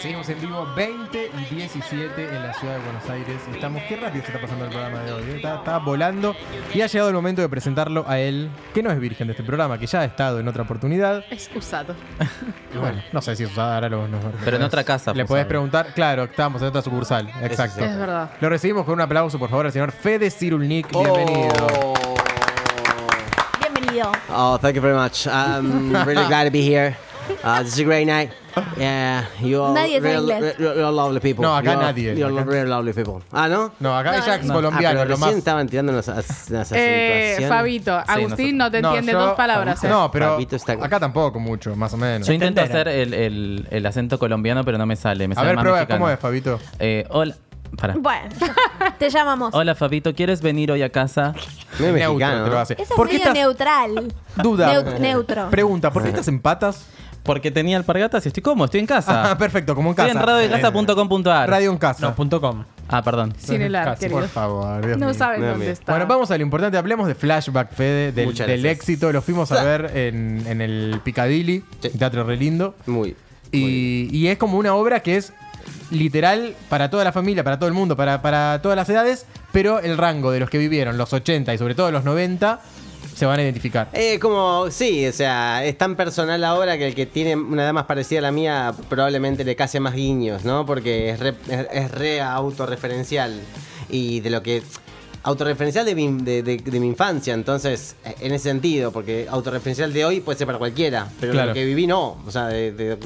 Seguimos en vivo 20 y 17 en la ciudad de Buenos Aires. Estamos, qué rápido se está pasando el programa de hoy. ¿eh? Está, está volando y ha llegado el momento de presentarlo a él, que no es virgen de este programa, que ya ha estado en otra oportunidad. Es usado. Bueno, no sé si es usada, ahora lo, no- Pero en otra casa Le podés usado. preguntar, claro, estábamos en otra sucursal. Exacto. Es verdad. Lo recibimos con un aplauso, por favor, al señor Fede Cirulnik. Bienvenido. Bienvenido. Oh, thank you very much. I'm really glad to be here. Uh, this is a great night. Yeah, you all Nadie real, inglés. real- real lovely people. No, acá You're- nadie. You're Acá- real lovely people. Ah, ¿no? No, acá No, ella es no. colombiano, ah, lo más. estaban tirando unas, unas Eh, situaciones. Fabito, Agustín no te No, entiende yo- dos palabras. ¿eh? No, pero Fabito está- acá tampoco mucho, más o menos. Yo intento hacer el, el- el acento colombiano, pero no me sale. Me A sale ver, más prueba, mexicano. ¿cómo es, Fabito? Eh, hola. Para. Bueno, te llamamos. Hola, Fabito, ¿quieres venir hoy a casa? Neutro mexicano, te lo hace. Esa es ¿Por qué medio estás, neutral. duda, Neut- neutro. pregunta, ¿por qué estás en patas? Porque tenía alpargatas y estoy cómodo, estoy en casa. Ah, perfecto, como en casa. Estoy en radiocasa.com.ar. Radio en casa. No, punto com. Ah, perdón. Sin el ar, querido. Por favor, Dios No mío. Mira, dónde está. Bueno, vamos a lo importante. Hablemos de Flashback, Fede, del, Muchas del gracias. éxito. Lo fuimos a ver en, en el Piccadilly, Sí. teatro re lindo. Muy. Y, y es como una obra que es literal para toda la familia, para todo el mundo, para, para todas las edades, pero el rango de los que vivieron los 80 y sobre todo los 90 se van a identificar. Eh, como, sí, o sea, es tan personal ahora que el que tiene una edad más parecida a la mía probablemente le case más guiños, ¿no? Porque es re, es, es re autorreferencial y de lo que... Autorreferencial de mi, de, de- de mi infancia, entonces, eh, en ese sentido, porque autorreferencial de hoy puede ser para cualquiera, pero Claro. lo que viví no, o sea, de,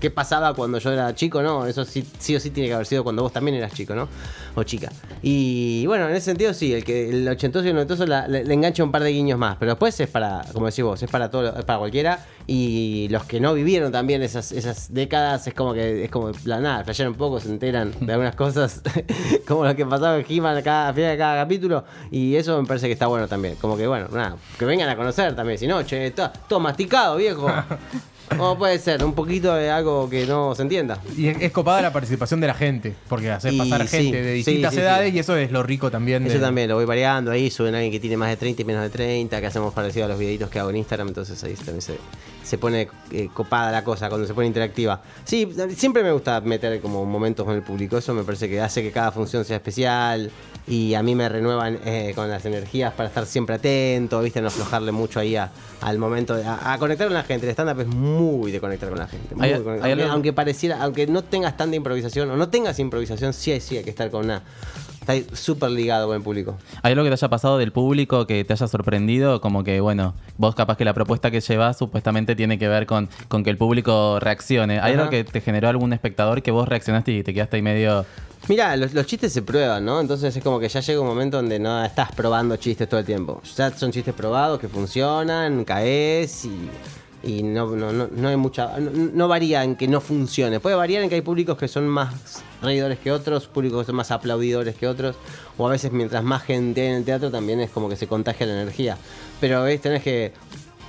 qué pasaba cuando yo era chico, no, eso sí, sí o sí tiene que haber sido cuando vos también eras chico, ¿no? O chica. Y bueno, en ese sentido sí, el que el ochentoso y el noventoso la- le, le engancha un par de guiños más, pero después es para, como decís vos, es para todo, es para cualquiera y los que no vivieron también esas, esas décadas es como que es como la nada, flashean un poco, se enteran de algunas cosas, como lo que pasaba en He-Man cada, de cada capítulo y eso me parece que está bueno también, como que bueno, nada, que vengan a conocer también, si no, che, está todo masticado, viejo. ¿Cómo puede ser? Un poquito de algo que no se entienda. Y es, es copada la participación de la gente, porque hacer Y pasar sí, gente de sí, distintas sí, edades y eso es lo rico también. de- Eso también lo voy variando ahí, suben a alguien que tiene más de 30 y menos de 30, que hacemos parecido a los videitos que hago en Instagram, entonces ahí también se, se pone eh, copada la cosa, cuando se pone interactiva. Sí, siempre me gusta meter como momentos con el público, eso me parece que hace que cada función sea especial y a mí me renuevan eh, con las energías para estar siempre atento, viste, no aflojarle mucho ahí a- al momento de a, a conectar con la gente. El stand-up es muy de conectar con la gente. muy de conectar. aunque, pareciera, aunque no tengas tanta improvisación o no tengas improvisación, sí, hay- sí hay que estar con una... Está súper ligado con el público. ¿Hay algo que te haya pasado del público que te haya sorprendido? Como que, bueno, vos capaz que la propuesta que llevas supuestamente tiene que ver con, con que el público reaccione. ¿Hay Ajá. algo que te generó algún espectador que vos reaccionaste y te quedaste ahí medio... Mira, los, los chistes se prueban, ¿no? Entonces es como que ya llega un momento donde no estás probando chistes todo el tiempo. Ya son chistes probados que funcionan, caes y, y no, no, no, no hay mucha. No, varía en que no funcione. Puede variar en que hay públicos que son más reidores que otros, públicos que son más aplaudidores que otros. O a veces mientras más gente hay en el teatro también es como que se contagia la energía. Pero ves, tenés que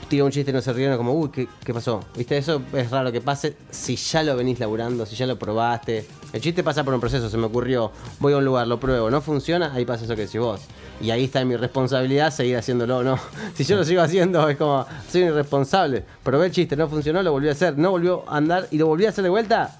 tira un chiste y no se rieron como, uy, ¿qué, qué pasó? ¿Viste? Eso es raro que pase si ya lo venís laburando, si ya lo probaste. El chiste pasa por un proceso, se me ocurrió, voy a un lugar, lo pruebo, no funciona, ahí pasa eso que decís vos. Y ahí está mi responsabilidad seguir haciéndolo, ¿no? Si yo lo sigo haciendo es como, soy un irresponsable. Probé el chiste, no funcionó, lo volví a hacer, no volvió a andar y lo volví a hacer de vuelta.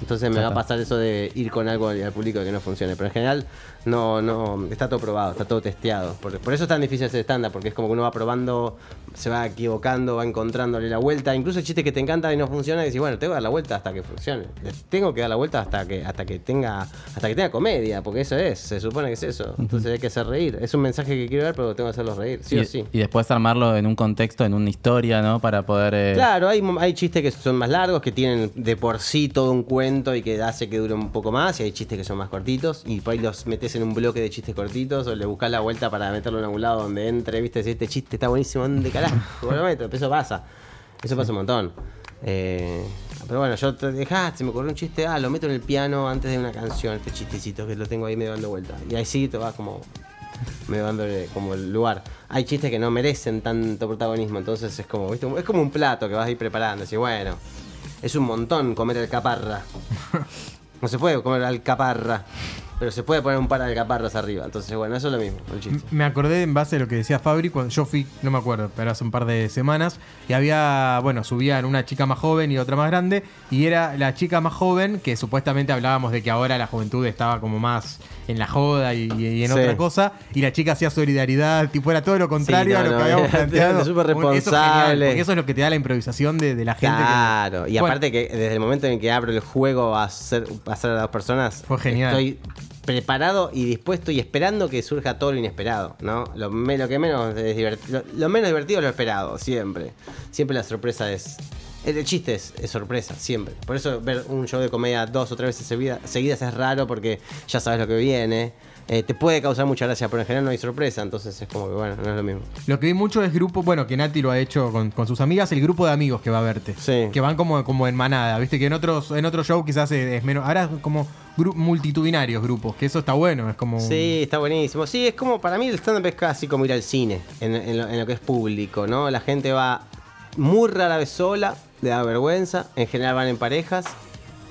Entonces me va a pasar eso de ir con algo al al público que no funcione. Pero en general no, no, está todo probado, está todo testeado. Por, por eso es tan difícil hacer estándar, porque es como que uno va probando, se va equivocando, va encontrándole la vuelta. Incluso el chiste que te encanta y no funciona, y decís, bueno, tengo que dar la vuelta hasta que funcione. Tengo que dar la vuelta hasta que, hasta que tenga, hasta que tenga comedia, porque eso es, se supone que es eso. Entonces hay que hacer reír. Es un mensaje que quiero dar, pero tengo que hacerlos reír, sí y, o sí. y después armarlo en un contexto, en una historia, ¿no? Para poder... eh, Claro, hay, hay chistes que son más largos, que tienen de por sí todo un cuento y que hace que dure un poco más, y hay chistes que son más cortitos, y por ahí los metes en un bloque de chistes cortitos, o le buscas la vuelta para meterlo en algún lado donde entre, viste, si este chiste está buenísimo, ¿dónde carajo? lo meto? Eso pasa, eso pasa un montón. Eh, pero bueno, yo te dejá, se me ocurrió un chiste, ah, lo meto en el piano antes de una canción, este chistecito que lo tengo ahí medio dando vuelta. Y ahí sí te vas como medio dándole como el lugar. Hay chistes que no merecen tanto protagonismo, entonces es como, ¿viste? es como un plato que vas a ir preparando. Así, bueno, es un montón comer alcaparra. No se puede comer alcaparra. Pero se puede poner un par de alcaparras arriba. Entonces, bueno, eso es lo mismo, el chiste. Me acordé en base a lo que decía Fabri cuando yo fui, no me acuerdo, pero hace un par de semanas, y había, bueno, subían una chica más joven y otra más grande, y era la chica más joven que supuestamente hablábamos de que ahora la juventud estaba como más en la joda y, y en Sí. otra cosa, y la chica hacía solidaridad, tipo era todo lo contrario Sí, no, a lo no, que habíamos planteado. súper Eso es responsable. eso es lo que te da la improvisación de, de la gente. que- Claro, y Bueno, aparte que desde el momento en que abro el juego a hacer, a hacer a dos personas, Fue genial. estoy preparado y dispuesto y esperando que surja todo lo inesperado, ¿no? Lo, que menos es divert- lo, menos divertido es lo esperado, siempre. Siempre la sorpresa es... El chiste es, es sorpresa, siempre. Por eso ver un show de comedia dos o tres veces seguida- seguidas es raro porque ya sabes lo que viene. Eh, te puede causar mucha gracia, pero en general no hay sorpresa, entonces es como que bueno, no es lo mismo. Lo que vi mucho es grupo, bueno, que Nati lo ha hecho con, con sus amigas, el grupo de amigos que va a verte. Sí. Que van como, como en manada, viste que en otros, en otros show quizás es es menos. Ahora es como gru- multitudinarios grupos, que eso está bueno, es como. Sí, está buenísimo. Sí, es como para mí el stand-up es casi como ir al cine, en, en lo, en lo que es público, ¿no? La gente va muy rara vez sola, le da vergüenza, en general van en parejas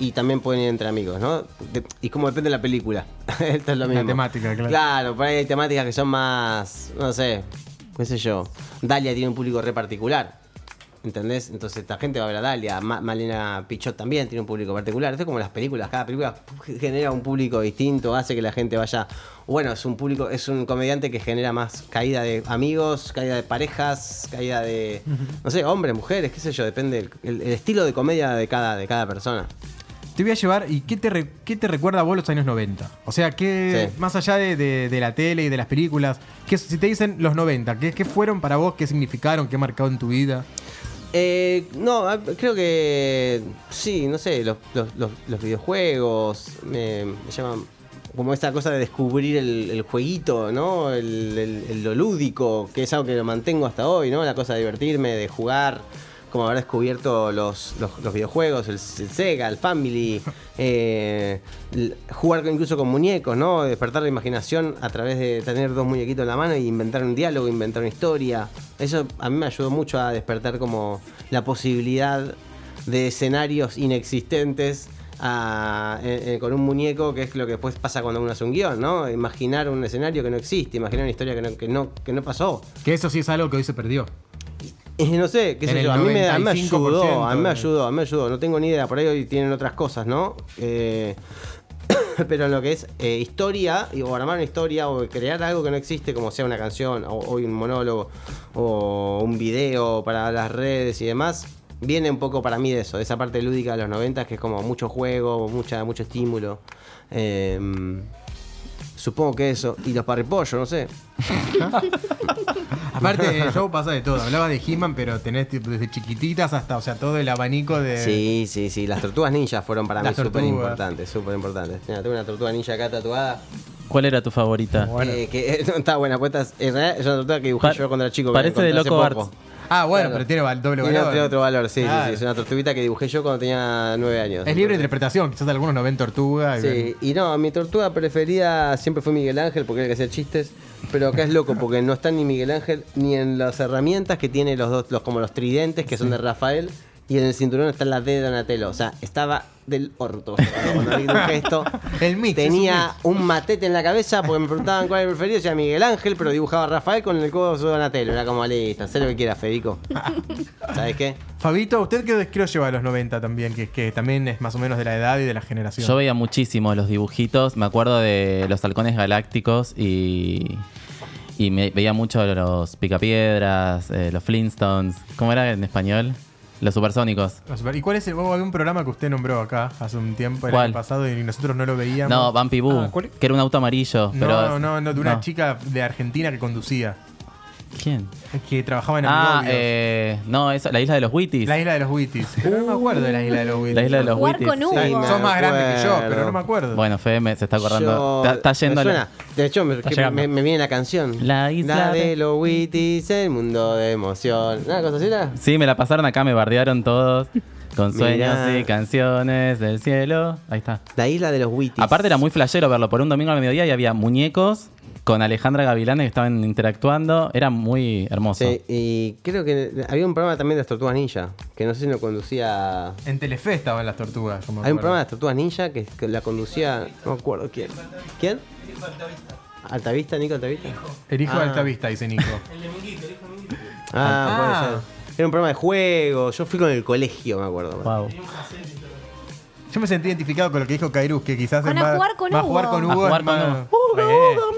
y también pueden ir entre amigos, ¿no? De- y como depende de la película, esto es lo La mismo. temática, claro. Claro, por ahí hay temáticas que son más, no sé, qué sé yo. Dalia tiene un público re particular. ¿Entendés? Entonces esta gente va a ver a Dalia. Ma- Malena Pichot también tiene un público particular. Esto es como las películas. Cada película genera un público distinto, hace que la gente vaya. Bueno, es un público, es un comediante que genera más caída de amigos, caída de parejas, caída de. No sé, hombres, mujeres, qué sé yo, depende el, el- el estilo de comedia de cada, de cada persona. Te voy a llevar, ¿y qué te, re- qué te recuerda a vos los años 90? O sea, que Sí. más allá de, de- de la tele y de las películas, ¿qué, si te dicen los 90, ¿qué, qué fueron para vos? ¿Qué significaron? ¿Qué marcado en tu vida? Eh, no, ah, creo que sí, no sé, los, los- los- los videojuegos me, me llaman como esta cosa de descubrir el, el jueguito, ¿no? El- lo lúdico, que es algo que lo mantengo hasta hoy, ¿no? La cosa de divertirme, de jugar, como haber descubierto los, los- los videojuegos, el, el Sega, el Family, eh, jugar incluso con muñecos, ¿no? Despertar la imaginación a través de tener dos muñequitos en la mano y inventar un diálogo, inventar una historia. Eso a mí me ayudó mucho a despertar como la posibilidad de escenarios inexistentes a- eh, eh, con un muñeco, que es lo que después pasa cuando uno hace un guion, ¿no? Imaginar un escenario que no existe, imaginar una historia que no, que no, que no pasó. Que eso sí es algo que hoy se perdió. No sé, qué En sé yo, a mí, me, a mí me 95% ayudó, a mí me ayudó, a mí me ayudó, no tengo ni idea, por ahí hoy tienen otras cosas, ¿no? Eh, pero en lo que es eh, historia, o armar una historia, o crear algo que no existe, como sea una canción, o, o un monólogo, o un video para las redes y demás, viene un poco para mí de eso, de esa parte lúdica de los 90, que es como mucho juego, mucha, mucho estímulo. Eh, supongo que eso, y los parripollos, no sé. Aparte, en el show pasa de todo. Hablaba de He-Man, pero tenés tipo, desde chiquititas hasta, o sea, todo el abanico de. Sí, sí, sí. Las tortugas ninjas fueron para Las mí súper importantes, súper importantes. Mira, tengo una tortuga ninja acá tatuada. ¿Cuál era tu favorita? Bueno. eh, que no está buena, pues esta es, en realidad es una tortuga que dibujé Pa- yo cuando era chico. parece de Loco. Arts. Ah, bueno, Claro. pero tiene doble Tiene, valor. tiene otro valor, sí, sí, Claro. sí. Es una tortuguita que dibujé yo cuando tenía nueve años. Es libre de interpretación, quizás algunos no ven tortuga. y Sí, ven- y no, mi tortuga preferida siempre fue Miguel Ángel porque era el que hacía chistes, pero acá es loco porque no está ni Miguel Ángel ni en las herramientas que tiene los dos, los como los tridentes que son de Rafael y en el cinturón está la D de Donatello, o sea, estaba del orto cuando dibujé esto. El mix, Tenía un matete en la cabeza porque me preguntaban cuál era el preferido, decía Miguel Ángel, pero dibujaba a Rafael con el codo de Donatello, era como listo, haz lo que quieras, Federico. ¿Sabes qué? Fabito, ¿usted qué, lo lleva a los 90 también? Que, que también es más o menos de la edad y de la generación. Yo veía muchísimo los dibujitos, me acuerdo de los halcones galácticos y, y me veía mucho los picapiedras, eh, los Flintstones, ¿cómo era en español? Los supersónicos. No, super- ¿Y cuál es el hubo un programa que usted nombró acá hace un tiempo, el ¿Cuál? año pasado, y nosotros no lo veíamos? No, Bumpy Boo, Ah, que era un auto amarillo. No, pero, no, no, de una no. chica de Argentina que conducía, ¿Quién? que trabajaba en Ah, Amigobios. eh, no, esa, la isla de los Witties. La isla de los Witties. Pero no me acuerdo de la isla de los Witties. La isla de los Jugar Witties. con U. Sí, Sos más grande que yo, pero no me acuerdo. Bueno, Fede me- se está acordando. Yo- Está, está yendo a me la- suena. De hecho, me, que llegando. me, me viene la canción. La isla de de- los Witties, el mundo de emoción. ¿Una cosa así era? Sí, me la pasaron acá, me bardearon todos. Con sueños Mirá. y canciones del cielo. Ahí está. La isla de los Witties. Aparte era muy flashero verlo por un domingo al mediodía y había muñecos con Alejandra Gavilán que estaban interactuando. Era muy hermoso. Sí, y creo que había un programa también de las tortugas ninja, que no sé si lo conducía... En Telefe estaban las tortugas. Hay un programa de las tortugas ninja que, que la conducía, no me acuerdo quién. ¿Quién? Altavista, Nico Altavista. El hijo de Ah. Altavista, dice Nico. Ah, Ah. puede ser. Era un programa de juegos. Yo fui con el colegio, me acuerdo. Wow. Yo me sentí identificado con lo que dijo Kairus, que quizás es a más, jugar con más Hugo. jugar con A Hugo. jugar es con más- Hugo. Yo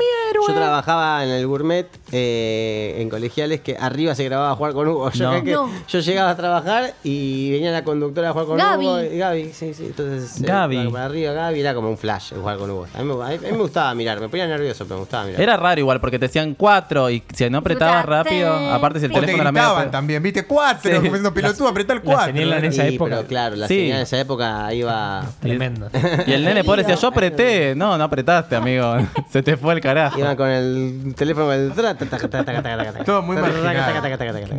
trabajaba en el gourmet eh, en colegiales que arriba se grababa jugar con Hugo. Yo, No. creo que No. yo llegaba a trabajar y venía la conductora a jugar con Gaby. Hugo. y Gaby, sí, sí. Entonces, eh, Gaby. para arriba Gaby era como un flash el jugar con Hugo. A mí, me- a mí me gustaba mirar, me ponía nervioso, pero me gustaba mirar. Era raro igual porque te decían cuatro y si no apretabas rápido, te- aparte si el O te teléfono era medio. también, viste, cuatro, Sí. como diciendo pelotudo, apretá el la cuatro. señal en esa época. Pero claro, la Sí. señal en esa época iba. Tremendo. Y el nene pobre decía, yo apreté. No, no apretaste, amigo. Se te fue el carajo. Iba con el el. ta- Todo muy marginal.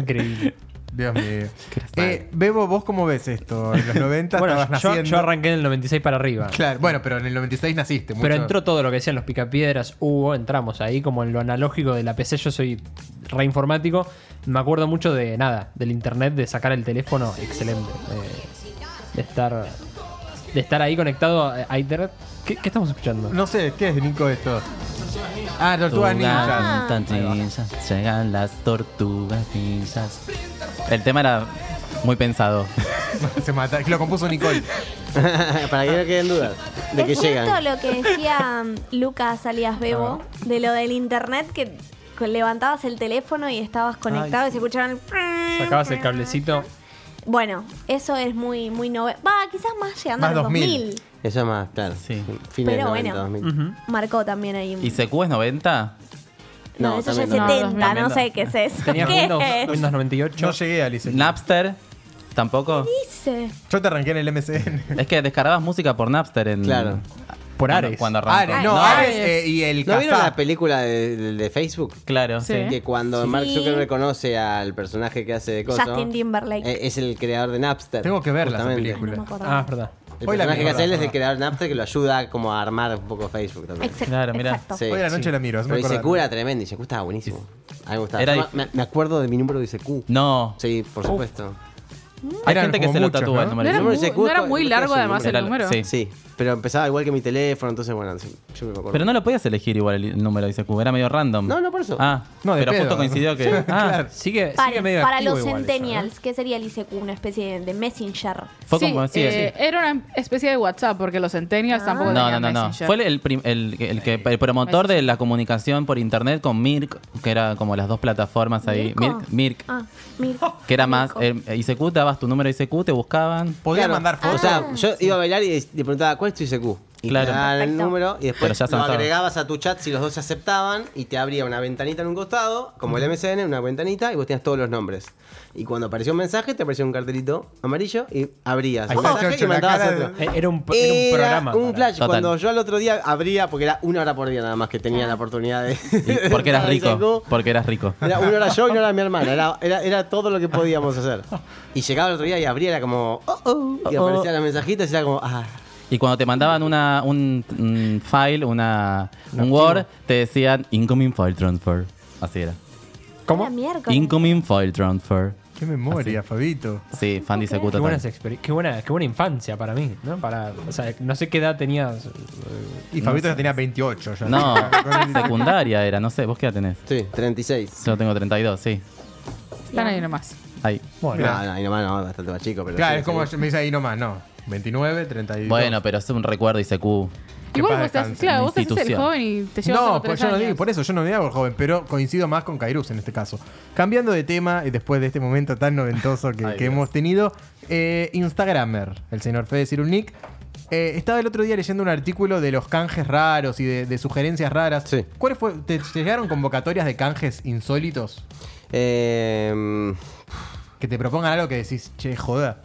Increíble. Dios mío. Eh, Bebo, ¿vos cómo ves esto? En los 90 Bueno, estabas yo, naciendo. yo arranqué en el 96 para arriba. Claro, bueno, pero en el 96 naciste. Pero entró todo lo que decían los picapiedras, Hugo, entramos ahí como en lo analógico de la PC. Yo soy reinformático. Me acuerdo mucho de nada, del internet, de sacar el teléfono, excelente. Eh, de estar de estar ahí conectado a internet. ¿Qué, qué estamos escuchando? No sé, ¿qué es, Nico, esto? Ah, Tortugas Ninja. Tortugas ninjas, llegan las tortugas ninjas. El tema era muy pensado. Se mata. Lo compuso Nicole. Para que no queden dudas de que es cierto llegan. lo que decía mm, Lucas alias Bebo de lo del internet que levantabas el teléfono y estabas conectado y se escuchaban Sacabas el cablecito. Bueno, eso es muy muy nove... Va, quizás más llegando Más a los 2000. 2000. Eso es más, claro. Sí. Fines Pero de 90, bueno. 2000. Ujú. Marcó también ahí. ¿Y CQ es 90? no, No, eso ya es también no. 70, no, No, sé qué es eso. Tenías ¿Qué Windows, es? Windows 98. Yo llegué a Lice. ¿Napster? ¿Tampoco? Dice. Yo te arranqué en el MCN. Es que descargabas música por Napster en. Claro. Por cuando- Ares. Cuando arrancó. Ares, no, No, Ares eh, y el ¿No vieron la película de, de- de Facebook? Claro, Sí. sí. Que cuando Mark. Zuckerberg conoce al personaje que hace de Coso, Justin Timberlake. eh, es el creador de Napster. Tengo que verla esa película. No. Ah, es verdad. El Hoy la personaje vi, que hace él es el creador de Napster que lo ayuda como a armar un poco Facebook también. Exacto. Claro, mira. Sí, Hoy la noche sí. la miro. Pero. ICQ era tremendo, ICQ estaba buenísimo. A mí me gustaba. Era me, me acuerdo de mi número de ICQ. No. Sí, por supuesto. Hay gente que se lo tatúa ¿no? el No número. era, número muy, de no era muy ¿no largo además el Era- número. sí. Sí, pero empezaba igual que mi teléfono, entonces bueno, sí, yo me acuerdo. Pero no lo podías elegir igual el, número de ICQ, era medio random. No, no, por eso. Ah, No, de pero pedo, justo coincidió que. ah, claro. Sigue, Para, sigue medio para activo los igual eso, ¿eh? centennials, ¿qué sería el ICQ? Una especie de, de messenger. Fue Sí, como. Sí, eh. Era una especie de WhatsApp porque los centennials Ah. tampoco No, no, tenían no, no. Messenger. Fue el, prim- el, el que el promotor de la comunicación por internet con Mirk, que era como las dos plataformas ahí. ¿Mirko? Mirk, Mirk, Ah, mira. que era más. Eh, ICQ, dabas tu número de ICQ, te buscaban. Podías Claro. mandar fotos. O sea, yo iba a bailar y le preguntaba, ¿cuál es tu ICQ? Y Claro. te daban el Perfecto. número y Pero después ya lo saltaba. agregabas a tu chat si los dos se aceptaban y te abría una ventanita en un costado, como el MSN, una ventanita y vos tenías todos los nombres. Y cuando apareció un mensaje, te aparecía un cartelito amarillo y abrías Ahí el está, mensaje Chocho, y la mandabas cara de- otro. Eh, Era un, era un programa. un para- flash. Total. Cuando yo al otro día abría, porque era una hora por día nada más que tenía la oportunidad de. Y porque eras de rico. Porque eras rico. Era una hora yo y una hora mi hermana. Era, era, era todo lo que podíamos hacer. Y llegaba el otro día y abría, era como. Oh, oh, y Oh, oh. aparecían los mensajitos y era como. Ah. Y cuando te mandaban una, un, un file, una, un Word, te decían Incoming File Transfer. Así era. ¿Cómo? Incoming File Transfer. Qué memoria, Fabito. Sí, fan de ICQ Qué buenas experi- qué buena, qué buena infancia para mí, ¿no? Para, o sea, no sé qué edad tenías. eh, Y Fabito ya tenía 28 ya. No, secundaria era, no sé, ¿vos qué edad tenés? Sí, 36. Yo tengo 32, sí. Están ahí nomás. Ahí. Bueno, No, no, ahí nomás no, bastante más chico. Pero Claro, sí, es como sí. me dice ahí nomás, no. 29, 32. Bueno, pero es un recuerdo ICQ. Igual vos descanse. claro, vos haces el joven y te llevas No, pues yo no digo, por eso yo no me hago el joven, pero coincido más con Kairus en este caso. Cambiando de tema, y después de este momento tan noventoso que, Ay, que Dios. hemos tenido, eh, Instagramer, el señor Fede Cirulnik, eh, estaba el otro día leyendo un artículo de los canjes raros y de, de sugerencias raras. Sí. ¿Cuáles fue? ¿Te llegaron convocatorias de canjes insólitos? Eh, Que te propongan algo que decís, che, joda.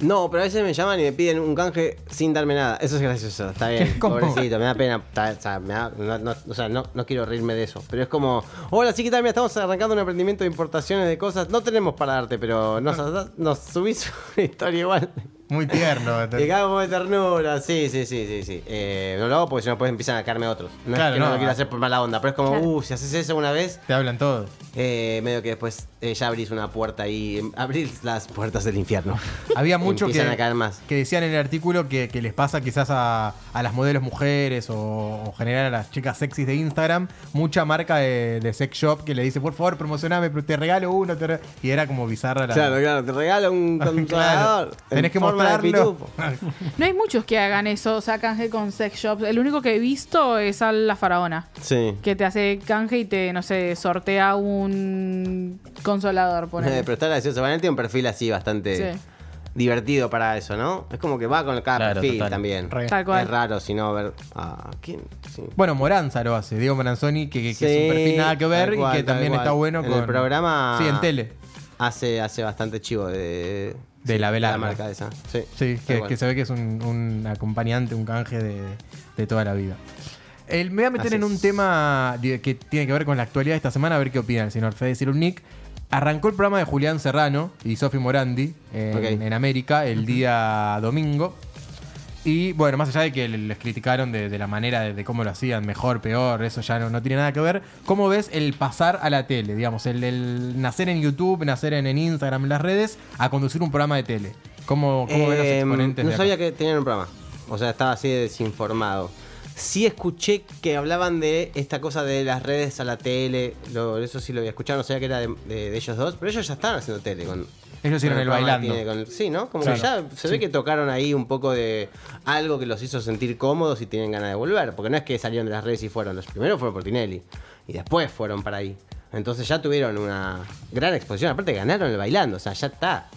No, pero a veces me llaman y me piden un canje sin darme nada. Eso es gracioso, está bien. Pobrecito, me da pena. está- o sea, me da- no, no- o sea, no, no quiero reírme de eso. Pero es como, hola, sí, ¿qué tal? Mira, estamos arrancando un emprendimiento de importaciones de cosas. No tenemos para darte, pero nos, nos subís una historia igual. Muy tierno. Y como de ternura, sí, sí, sí, sí, sí. Eh, no lo hago porque si no pues empiezan a caerme otros. No Claro, es que no, no, lo quiero hacer por mala onda, pero es como, Claro. uh, si haces eso una vez, Te hablan todos. eh, medio que después eh, ya abrís una puerta ahí, em, abrís las puertas del infierno. Había mucho que, Empiezan a caer más. que decían en el artículo que, que les pasa quizás a, a las modelos mujeres o, o general a las chicas sexys de Instagram, mucha marca de, de sex shop que le dice, por favor, promocioname, pero te regalo uno. te re-". Y era como bizarra la... Claro, claro, te regalo un controlador. en Tenés que de mostrarlo. No hay muchos que hagan eso, o sea, canje con sex shops. El único que he visto es a la faraona. Sí. Que te hace canje y te, no sé, sortea un consolador, por Eh, pero está gracioso. Vanel tiene un perfil así bastante Sí. divertido para eso, ¿no? Es como que va con cada Claro, perfil total. también. Tal cual. Es raro si no ver. Ah, ¿quién? Sí. Bueno, Moranza lo hace, Diego Moranzoni, que, que- que es un perfil nada que ver cual, y que también cual. está bueno En con... el programa- Sí, en tele. Hace, hace bastante chivo de. De sí, la velarga. marca esa. Sí. Sí, que, se ve que es un, un acompañante, un canje de, de toda la vida. El- me voy a meter Así en un es. tema que tiene que ver con la actualidad de esta semana, a ver qué opina el señor Fede Cirulnik. Arrancó el programa de Julián Serrano y Sofi Morandi en, en América el día domingo. Y bueno, más allá de que les criticaron de, de la manera de, de cómo lo hacían, mejor, peor, eso ya no, no tiene nada que ver. ¿Cómo ves el pasar a la tele? Digamos, el, el nacer en YouTube, nacer en, en Instagram, en las redes, a conducir un programa de tele. ¿Cómo, cómo ven los Eh, exponentes? No de sabía que tenían un programa. O sea, estaba así de desinformado. Sí escuché que hablaban de esta cosa de las redes a la tele. Lo- eso sí lo había escuchado. No sabía que era de ellos dos. Pero ellos ya estaban haciendo tele. Con, Ellos hicieron el bailando. que tiene con- sí, ¿no? Como Claro. que ya se ve que tocaron ahí un poco de algo que los hizo sentir cómodos y tienen ganas de volver. Porque no es que salieron de las redes y fueron. Los primeros fueron por Tinelli. Y después fueron para ahí. Entonces ya tuvieron una gran exposición. Aparte ganaron el bailando. O sea, ya está.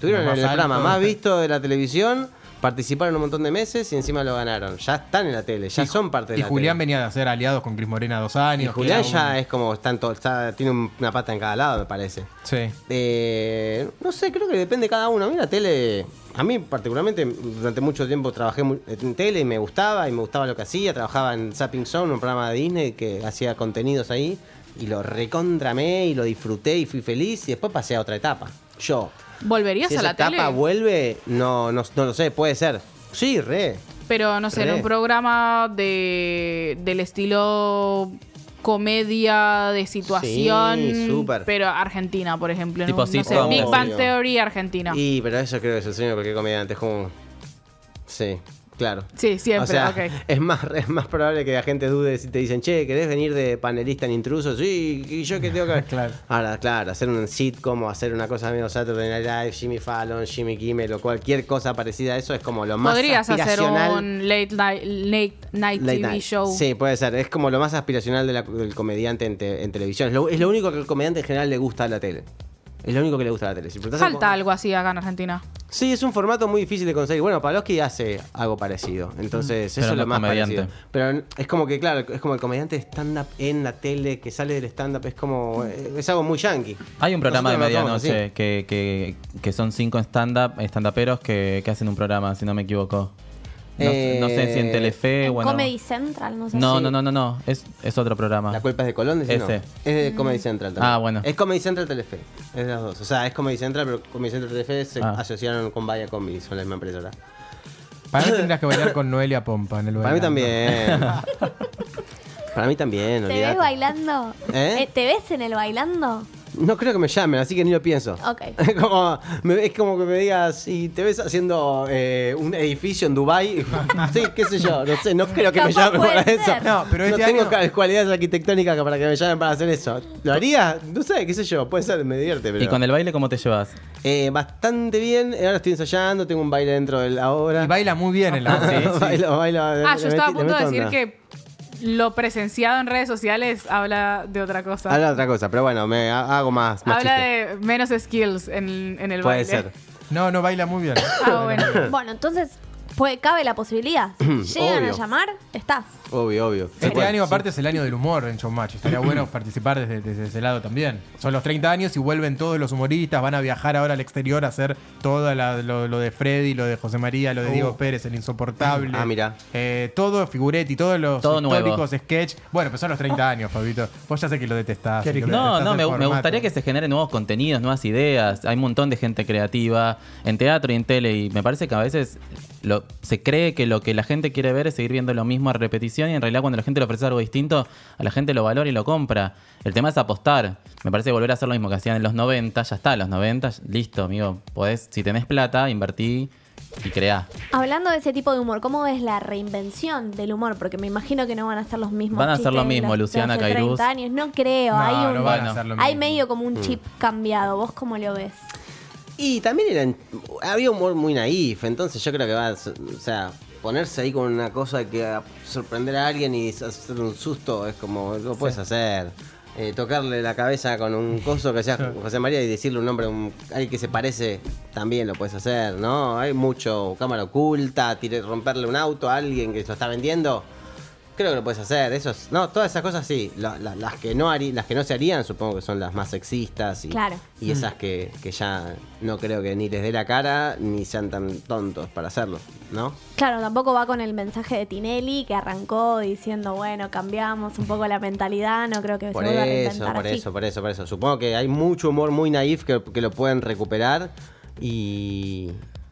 Tuvieron Lo el programa más visto de la televisión. Participaron un montón de meses y encima lo ganaron. Ya están en la tele, ya Y- son parte de Y la Julián tele. venía de ser aliados con Cris Morena dos Y años. Julián un- ya es como están to- está- tiene un- una pata en cada lado, me parece. Sí. Eh, no sé, creo que depende de cada uno. A mí la tele, a mí particularmente durante mucho tiempo trabajé en tele y me gustaba y me gustaba lo que hacía. Trabajaba en Zapping Zone, un programa de Disney que hacía contenidos ahí y lo recontramé y lo disfruté y fui feliz y después pasé a otra etapa. Yo. ¿Volverías Si a esa la etapa tele? vuelve, no, no, no lo sé, puede ser. Sí, re. Pero no sé, en Re. un programa de del estilo comedia de situación, Sí, súper. pero Argentina, por ejemplo. Tipo ¿no? No sé, Big. Bang Theory Argentina. Y, pero eso creo que es el sueño de cualquier comediante. Es como. Sí, claro. Sí, siempre, O sea, ok. es, más, es más probable que la gente dude si te dicen, che, ¿querés venir de panelista en intrusos? Sí, y yo que tengo que. Claro. Ahora, claro, hacer un sitcom o hacer una cosa medio Saturday Night Live, Jimmy Fallon, Jimmy Kimmel o cualquier cosa parecida a eso es como lo más Podrías hacer un late night, late night Late TV night. show. Sí, puede ser. Es como lo más aspiracional de la- del comediante en, te- en televisión. Es lo, es lo único que al comediante en general le gusta a la tele. Es lo único que le gusta a la tele. Si preguntás a- Falta algo así acá en Argentina. Sí, es un formato muy difícil de conseguir. Bueno, Pavlovsky hace algo parecido. Entonces, Pero eso es no lo más comediante. parecido. Pero es como que, claro, es como el comediante de stand-up en la tele que sale del stand-up. Es como. eh, Es algo muy yankee. Hay un programa de Nosotros medianoche que, que, que son cinco stand-up, stand-uperos que, que hacen un programa, si no me equivoco. No, Eh, no sé si en Telefe En o bueno. Comedy Central, no sé. No, si- no, no, no, no. Es, es otro programa. La culpa es de Colón, no. Ese. Es de Comedy Central también. Ah, bueno. Es Comedy Central Telefe. Es de las dos. O sea, es Comedy Central, pero Comedy Central Telefe se Ah. asociaron con Vaya Comedy, son la misma empresa ahora. Para mí tendrías que bailar con Noelia Pompa en el Para mí bailando. también. Para mí también, ¿Te ves bailando? ¿Eh? Eh, ¿Te ves en el bailando? No creo que me llamen, así que ni lo pienso. Ok. Es como, me- es como que me digas, y te ves haciendo eh, un edificio en Dubai sí, qué sé yo, no sé, no creo que me llamen para eso. No, pero este tengo año- ca- cualidades arquitectónicas para que me llamen para hacer eso. ¿Lo haría? No sé, qué sé yo, puede ser, me divierte. Pero... ¿Y con el baile cómo te llevas? Eh, bastante bien, ahora estoy ensayando, tengo un baile dentro de la obra. Y baila muy bien en la bailo, bailo, Ah, yo estaba a punto de decir onda. que lo presenciado en redes sociales habla de otra cosa. Habla de otra cosa, pero bueno, me ha- hago más, más habla chiste. de menos skills en, en el Puede baile. ser. No, no baila muy bien. Ah, bueno. Bueno, entonces, Pues cabe la posibilidad. Si llegan Obvio. a llamar, estás. Obvio, obvio. Este Bueno, año, sí. aparte, es el año del humor en Showmatch. Estaría bueno participar desde, desde ese lado también. Son los 30 años y vuelven todos los humoristas. Van a viajar ahora al exterior a hacer todo la- lo, lo de Freddy, lo de José María, lo de Diego Pérez, el insoportable. Ah, mira. Eh, todo Figuretti, todos los Todo nuevo. históricos sketch. Bueno, pues son los 30 años, Fabito. Vos ya sé que lo detestás. Que. No, detestás no, me, me gustaría que se generen nuevos contenidos, nuevas ideas. Hay un montón de gente creativa en teatro y en tele y me parece que a veces lo, se cree que lo que la gente quiere ver es seguir viendo lo mismo a repetición y en realidad cuando la gente le ofrece algo distinto, a la gente lo valora y lo compra. El tema es apostar. Me parece que volver a hacer lo mismo que hacían en los 90, ya está, los 90, listo, amigo. Podés, si tenés plata, invertí y creá. Hablando de ese tipo de humor, ¿cómo ves la reinvención del humor? Porque me imagino que no van a ser los mismos. Van a ser lo mismo, los- Luciana hace Cairuz. 30 años. No creo. No, hay un, no van a Bueno. hacer lo hay mismo. medio como un Mm. chip cambiado. ¿Vos cómo lo ves? Y también eran, había humor muy naif, entonces yo creo que va, a ser- o sea, ponerse ahí con una cosa que a- sorprender a alguien y hacer un susto es como, lo puedes hacer. Eh, tocarle la cabeza con un coso que sea José María y decirle un nombre a un, alguien que se parece, también lo puedes hacer, ¿no? Hay mucho cámara oculta, tire- romperle un auto a alguien que lo está vendiendo. Creo que lo puedes hacer, eso es- no, todas esas cosas sí, La- la- las que no harí- las que no se harían supongo que son las más sexistas y, Claro. y esas que, que ya no creo que ni les dé la cara ni sean tan tontos para hacerlo, ¿no? Claro, tampoco va con el mensaje de Tinelli que arrancó diciendo, bueno, cambiamos un poco la mentalidad. No creo que Por se vuelva a por así. eso, por eso, por eso. Supongo que hay mucho humor muy naif que, que lo pueden recuperar y,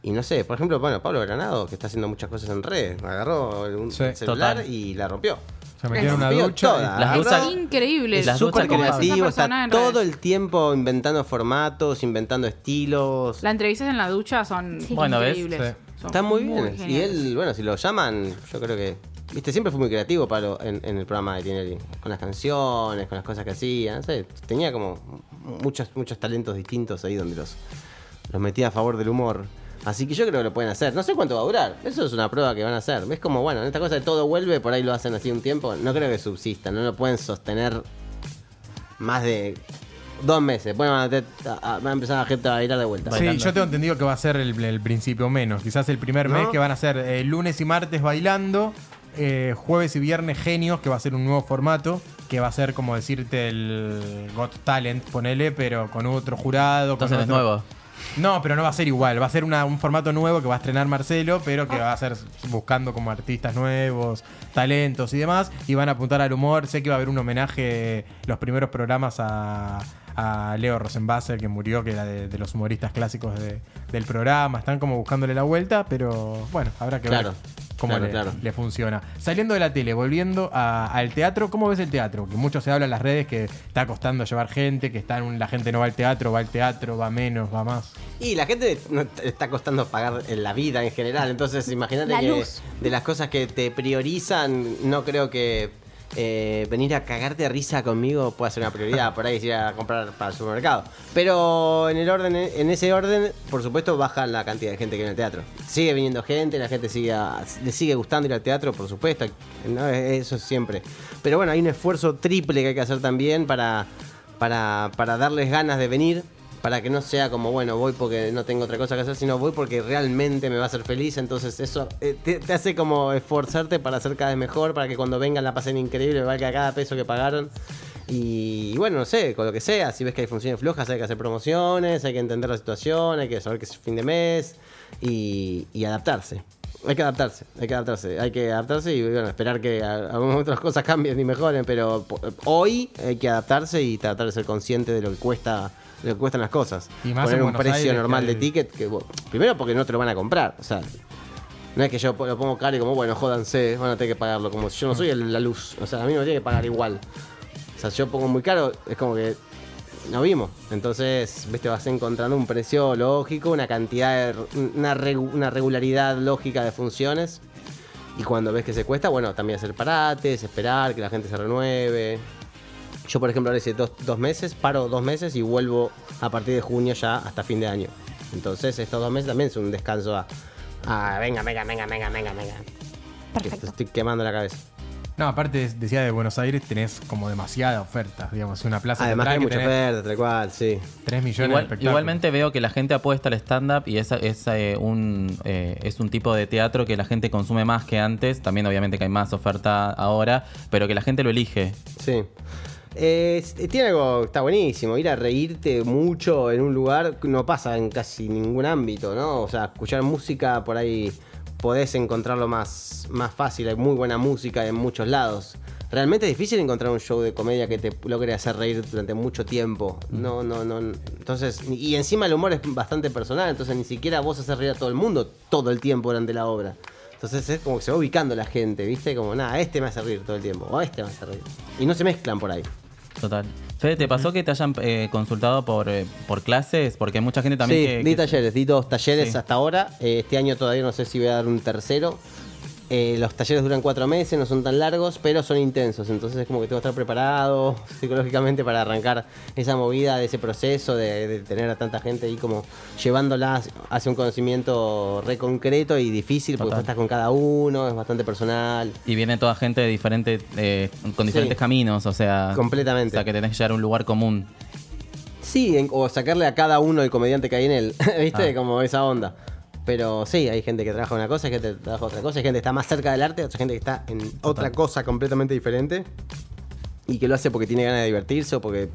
y no sé, por ejemplo, bueno, Pablo Granado, que está haciendo muchas cosas en red, agarró un Sí, celular total. y la rompió. Se metió en una ducha. toda. Las duchas- Increíble. Las Es súper creativo, está todo redes. el tiempo inventando formatos, inventando estilos. Las entrevistas en la ducha son Sí. Bueno, ¿ves? increíbles. Sí. Son Está muy bien. y él, bueno, si lo llaman, yo creo que. Viste, siempre fue muy creativo Pablo en, en el programa de Tinelli. Con las canciones, con las cosas que hacía. No sé, tenía como muchos, muchos talentos distintos ahí donde los, los metía a favor del humor. Así que yo creo que lo pueden hacer. No sé cuánto va a durar. Eso es una prueba que van a hacer. Es como, bueno, en esta cosa de todo vuelve, por ahí lo hacen así un tiempo. No creo que subsistan. No lo pueden sostener más de dos meses. Bueno, va a, a- empezar la gente a bailar de vuelta. Sí, Bailando. yo tengo entendido que va a ser el, el principio menos. Quizás el primer mes que van a ser eh, lunes y martes bailando, eh, jueves y viernes genios, que va a ser un nuevo formato, que va a ser como decirte el Got Talent, ponele, pero con otro jurado. con Entonces es otro- nuevo. No, pero no va a ser igual. Va a ser un formato nuevo que va a estrenar Marcelo, pero que va a ser buscando como artistas nuevos, talentos y demás. Y van a apuntar al humor. Sé que va a haber un homenaje, los primeros programas a, Leo Rosenbasser, que murió, que era de, los humoristas clásicos de- del programa. Están como buscándole la vuelta, pero bueno, habrá que Claro, ver cómo claro, le, claro. le funciona. Saliendo de la tele, volviendo a- al teatro, ¿cómo ves el teatro? Que mucho se habla en las redes que está costando llevar gente, que está la gente no va al teatro, va al teatro, va menos, va más. Y la gente no está costando pagar en la vida en general. Entonces, imagínate que luz. de las cosas que te priorizan, no creo que eh, venir a cagarte de risa conmigo pueda ser una prioridad. Por ahí ir a comprar para el supermercado. Pero en el orden, en ese orden, por supuesto, baja la cantidad de gente que viene al teatro. Sigue viniendo gente, la gente sigue le sigue gustando ir al teatro, por supuesto. ¿no? Eso siempre. Pero bueno, hay un esfuerzo triple que hay que hacer también para, para, para darles ganas de venir para que no sea como, bueno, voy porque no tengo otra cosa que hacer, sino voy porque realmente me va a hacer feliz. Entonces eso eh, te, hace como esforzarte para ser cada vez mejor, para que cuando vengan la pasen increíble, valga cada peso que pagaron. Y, bueno, no sé, con lo que sea, si ves que hay funciones flojas, hay que hacer promociones, hay que entender la situación, hay que saber que es fin de mes y, y adaptarse. Hay que adaptarse, hay que adaptarse, hay que adaptarse y bueno, esperar que algunas otras cosas cambien y mejoren, pero hoy hay que adaptarse y tratar de ser consciente de lo que cuesta, lo que cuestan las cosas. Y más Poner un Buenos precio Aires, normal que de ticket que primero porque no te lo van a comprar, o sea, no es que yo lo pongo caro y como bueno, jódanse, van a tener que pagarlo, como si yo no soy el- la luz, o sea, a mí me tiene que pagar igual. O sea, si yo pongo muy caro, es como que no vimos. Entonces, viste, vas encontrando un precio lógico, una cantidad, de, una, regu- una regularidad lógica de funciones. Y cuando ves que se cuesta, bueno, también hacer parates, esperar que la gente se renueve. Yo, por ejemplo, ahora hice dos, dos meses, paro dos meses y vuelvo a partir de junio ya hasta fin de año. Entonces, estos dos meses también es un descanso a, a venga, venga, venga, venga, venga, venga. Perfecto. estoy quemando la cabeza. No, aparte decía de Buenos Aires tenés como demasiada oferta, digamos, una plaza Además que hay mucha oferta, tal cual, sí. 3 millones de Igual- espectáculos. igualmente veo que la gente apuesta al stand-up y es, es, eh, un, eh, es un tipo de teatro que la gente consume más que antes. También obviamente que hay más oferta ahora, pero que la gente lo elige. Sí. Eh, tiene algo, está buenísimo, ir a reírte mucho en un lugar no pasa en casi ningún ámbito, ¿no? O sea, escuchar música por ahí podés encontrarlo más, más fácil, hay muy buena música en muchos lados. Realmente es difícil encontrar un show de comedia que te logre hacer reír durante mucho tiempo. No, no, no. Entonces, y encima el humor es bastante personal, entonces ni siquiera vos haces reír a todo el mundo todo el tiempo durante la obra. Entonces es como que se va ubicando la gente, ¿viste? Como, nada, este me hace reír todo el tiempo, o este me hace reír. Y no se mezclan por ahí. Total. Fede, ¿te pasó que te hayan eh, consultado por, eh, por clases? Porque hay mucha gente también sí, que... di que- talleres, di dos talleres Sí. hasta ahora. Eh, este año todavía no sé si voy a dar un tercero. Eh, los talleres duran cuatro meses, no son tan largos, pero son intensos. Entonces es como que tengo que estar preparado psicológicamente para arrancar esa movida de ese proceso, de, de tener a tanta gente ahí como llevándola hacia un conocimiento re concreto y difícil, porque Total. estás con cada uno, es bastante personal. Y viene toda gente de diferente, eh, con diferentes Sí. caminos, o sea... Completamente. O sea, que tenés que llegar a un lugar común. Sí, en- o sacarle a cada uno el comediante que hay en él, ¿viste? Ah. Como esa onda. Pero sí, hay gente que trabaja una cosa, hay gente que trabaja otra cosa, hay gente que está más cerca del arte, otra gente que está en otra cosa completamente diferente y que lo hace porque tiene ganas de divertirse o porque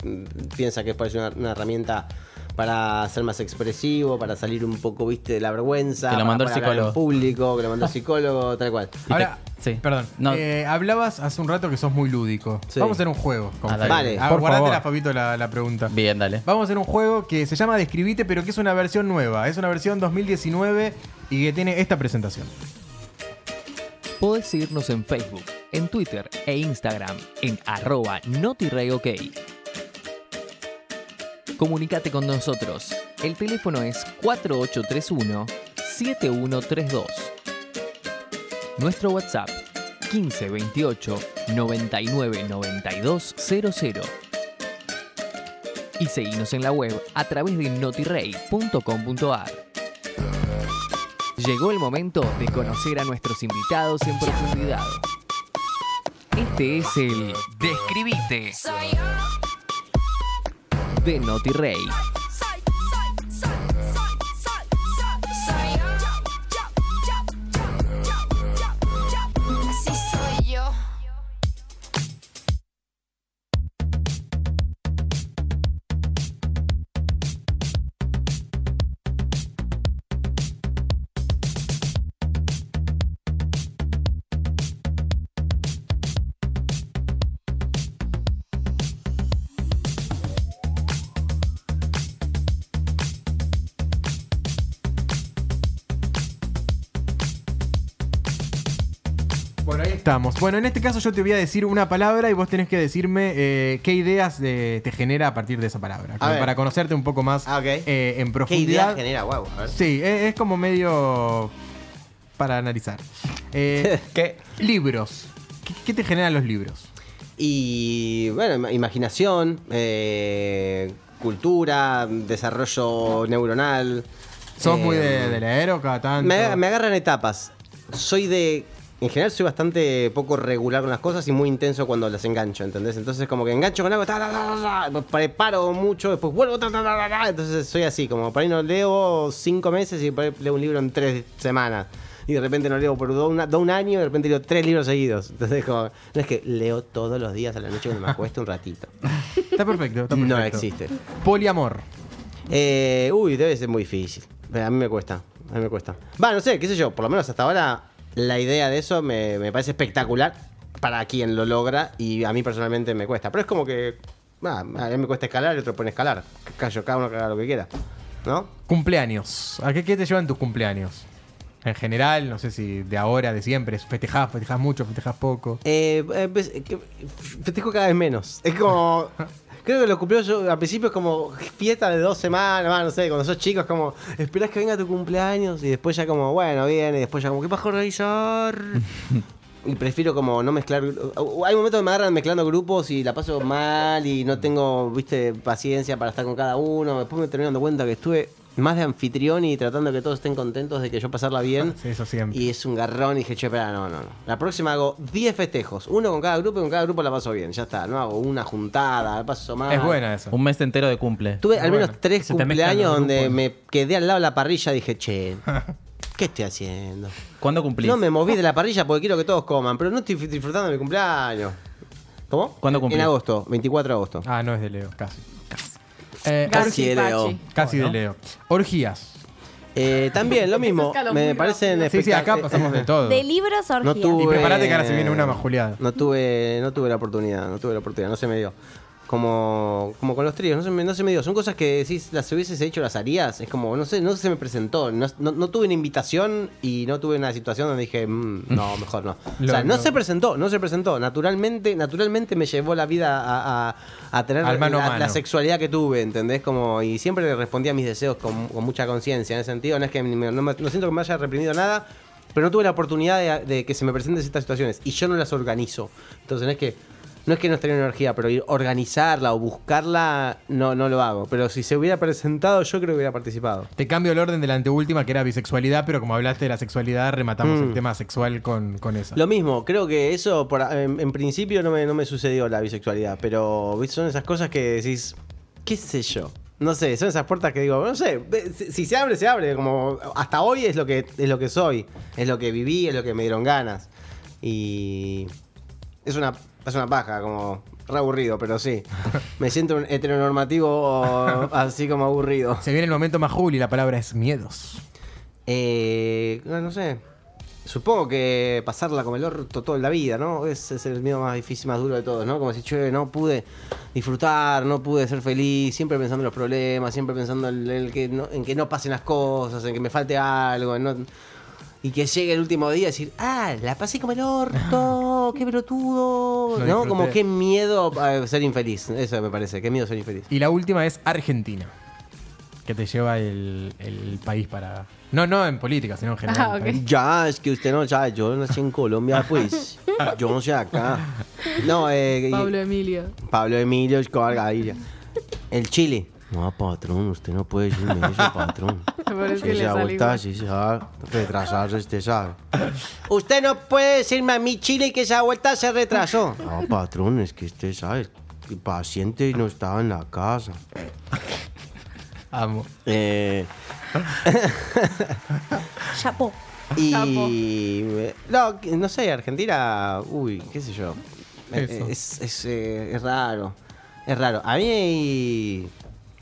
piensa que es una, una herramienta para ser más expresivo, para salir un poco, viste, de la vergüenza, Que lo para mandó el hablar en psicólogo. público, que lo mandó el psicólogo, tal cual. Ahora, sí. perdón. No. eh, hablabas hace un rato que sos muy lúdico. Sí. Vamos a hacer un juego. con Ah, dale. Ah, Por guardátela, favor. Fabito, la, la pregunta. Bien, dale. Vamos a hacer un juego que se llama Describite, pero que es una versión nueva. Es una versión 2019 y que tiene esta presentación. Podés seguirnos en Facebook, en Twitter e Instagram en arroba notireyok. Comunicate con nosotros. El teléfono es 4831-7132. Nuestro WhatsApp 1528 99 92 00. Y seguinos en la web a través de notirey.com.ar. Llegó el momento de conocer a nuestros invitados en profundidad. Este es el Describite de NotiRey. Estamos. Bueno, en este caso yo te voy a decir una palabra y vos tenés que decirme eh, qué ideas eh, te genera a partir de esa palabra. Como ver. para conocerte un poco más Ah, eh, en ¿Qué profundidad. idea genera? Wow, a ver. Sí, es, es como medio para analizar. ¿Qué? libros. ¿Qué, qué te generan los libros? Y bueno, ima- imaginación, cultura, desarrollo neuronal. ¿Sos muy de, de leer o cada tanto? Me, me agarran etapas. Soy de. En general soy bastante poco regular con las cosas y muy intenso cuando las engancho, ¿entendés? Entonces como que engancho con algo, ta, preparo mucho, después vuelvo, entonces soy así, como por ahí no leo cinco meses y por ahí leo un libro en tres semanas. Y de repente no leo por una- un año y de repente leo tres libros seguidos. Entonces como, no es que leo todos los días a la noche cuando me acuesto un ratito. Está perfecto, está perfecto. No existe. Poliamor. Eh, uy, debe ser muy difícil. A mí me cuesta. A mí me cuesta. Va, no sé, qué sé yo. Por lo menos hasta ahora la idea de eso me, me parece espectacular para quien lo logra y a mí personalmente me cuesta. Pero es como que... ah, a mí me cuesta escalar y otro pone escalar. Callo, cada uno que haga lo que quiera. ¿No? Cumpleaños. ¿A qué, qué te llevan tus cumpleaños? En general, no sé si de ahora, de siempre, festejás, festejás mucho, festejás poco. Eh, eh, pues, festejo cada vez menos. Es como. Creo que los cumpleaños yo, al principio es como fiesta de dos semanas, no sé, cuando sos chico es como, esperás que venga tu cumpleaños y después ya como, bueno, viene, y después ya como, ¿qué pasó realizar? y prefiero como no mezclar. Hay momentos que me agarran mezclando grupos y la paso mal y no tengo, viste, paciencia para estar con cada uno. Después me termino dando cuenta que estuve más de anfitrión y tratando que todos estén contentos de que yo pasarla bien. Sí, eso siempre. Y es un garrón y dije, che, espera, no, no, no. La próxima hago 10 festejos, uno con cada grupo y con cada grupo la paso bien. Ya está, no hago una juntada, la paso mal. Es buena esa. Un mes entero de cumple. Tuve al Bueno, menos tres se cumpleaños donde me quedé al lado de la parrilla y dije, che, ¿qué estoy haciendo? ¿Cuándo cumplís? No me moví de la parrilla porque quiero que todos coman, pero no estoy disfrutando de mi cumpleaños. ¿Cómo? ¿Cuándo cumplís? En agosto, 24 de agosto. Ah, no es de Leo, casi. Eh, Casi de Leo. Casi de Leo. Orgías. Eh, también, lo mismo. Me parecen Sí, sí, acá pasamos de todo. De libros No orgías. tuve. Y prepárate que ahora se viene una más juliada. No tuve, no tuve la oportunidad, no tuve la oportunidad, no se me dio. Como, como con los tríos, no se, me, no se me dio. Son cosas que si las hubieses hecho, las harías. Es como, no sé, no se me presentó. No, no- no tuve una invitación y no tuve una situación donde dije, "Mm, no, mejor no. O sea, no se presentó, no se presentó. Naturalmente, naturalmente me llevó la vida a, a- a tener la, sexualidad que tuve, ¿entendés? Como, y siempre le respondía a mis deseos con, con mucha conciencia. En ese sentido, no es que me- no, me- no siento que me haya reprimido nada. Pero no tuve la oportunidad de, de que se me presenten estas situaciones y yo no las organizo. Entonces no es que no es que no estaría en energía, pero ir- organizarla o buscarla no, no lo hago. Pero si se hubiera presentado, yo creo que hubiera participado. Te cambio el orden de la anteúltima, que era bisexualidad, pero como hablaste de la sexualidad, rematamos Mm. el tema sexual con, con esa. Lo mismo, creo que eso por, en, en principio no me, no me sucedió la bisexualidad, pero son esas cosas que decís, qué sé yo. No sé, son esas puertas que digo, no sé, si se abre, se abre. Como hasta hoy es lo que es lo que soy, es lo que viví, es lo que me dieron ganas. Y es una, es una paja, como re aburrido, pero sí. Me siento un heteronormativo así como aburrido. Se viene el momento más Juli, la palabra es miedos. Eh, no, sé. Supongo que pasarla como el orto toda la vida, ¿no? Es, es el miedo más difícil, más duro de todos, ¿no? Como si, che, no pude disfrutar, no pude ser feliz, siempre pensando en los problemas, siempre pensando en, el que no, en que no pasen las cosas, en que me falte algo, en no- y que llegue el último día y decir, ah, la pasé como el orto, qué pelotudo, Lo ¿no? disfruté. Como qué miedo a ser infeliz, eso me parece, qué miedo ser infeliz. Y la última es Argentina, que te lleva el, el país para... No, no en política, sino en general. Ah, el ok. país. Ya, es que usted no sabe, yo nací en Colombia, pues. Yo no sé acá. No, eh, y- Pablo Emilio. Pablo Emilio Escobar Gaviria. El Chile. No, patrón, usted no puede decirme eso, patrón. Pero es Si que le sale vuelta, igual. si se va retrasarse, usted sabe. Usted no puede decirme a mí Chile que esa vuelta se retrasó. No, patrón, es que usted sabe, el paciente no estaba en la casa. Amo. Eh, Chapo. Y. No, que- no sé, Argentina. Uy, qué sé yo. Eh, Eso. Es, es, eh, es raro. Es raro. A mí.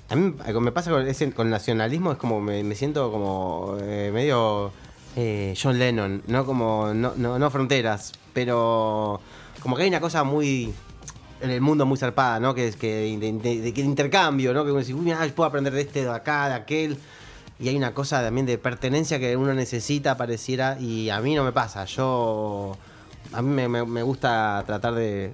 A mí algo me pasa con, ese, nacionalismo, es como me, siento como eh, medio eh, John Lennon, no como no, no, no fronteras, pero como que hay una cosa muy en el mundo muy zarpada, ¿no? Que es que de, intercambio, ¿no? Que uno dice, uy, mira, puedo aprender de este, de acá, de aquel. Y hay una cosa también de pertenencia que uno necesita, pareciera, y a mí no me pasa. Yo. A mí me, me- gusta tratar de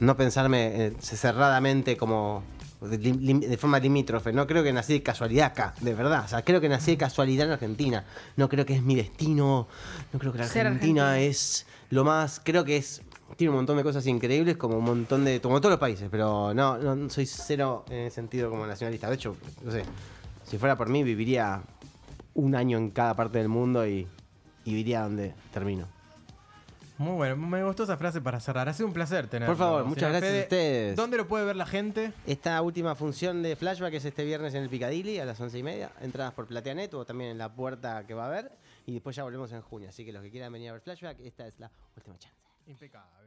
no pensarme eh, cerradamente como. De, forma limítrofe. No creo que nací de casualidad acá, de verdad. O sea, creo que nací de casualidad en Argentina. No creo que es mi destino. No creo que la Argentina es lo más. Creo que es. Tiene un montón de cosas increíbles, como un montón de. Como todos los países, pero no, no soy cero en ese sentido como nacionalista. De hecho, no sé. Si fuera por mí, viviría un año en cada parte del mundo y, y iría donde termino. Muy bueno, me gustó esa frase para cerrar. Ha sido un placer tenerlo. Por favor, muchas gracias a ustedes. ¿Dónde lo puede ver la gente? Esta última función de flashback es este viernes en el Picadilly a las once y media. Entradas por Plateanet o también en la puerta que va a haber. Y después ya volvemos en junio. Así que los que quieran venir a ver flashback, esta es la última chance. Impecable.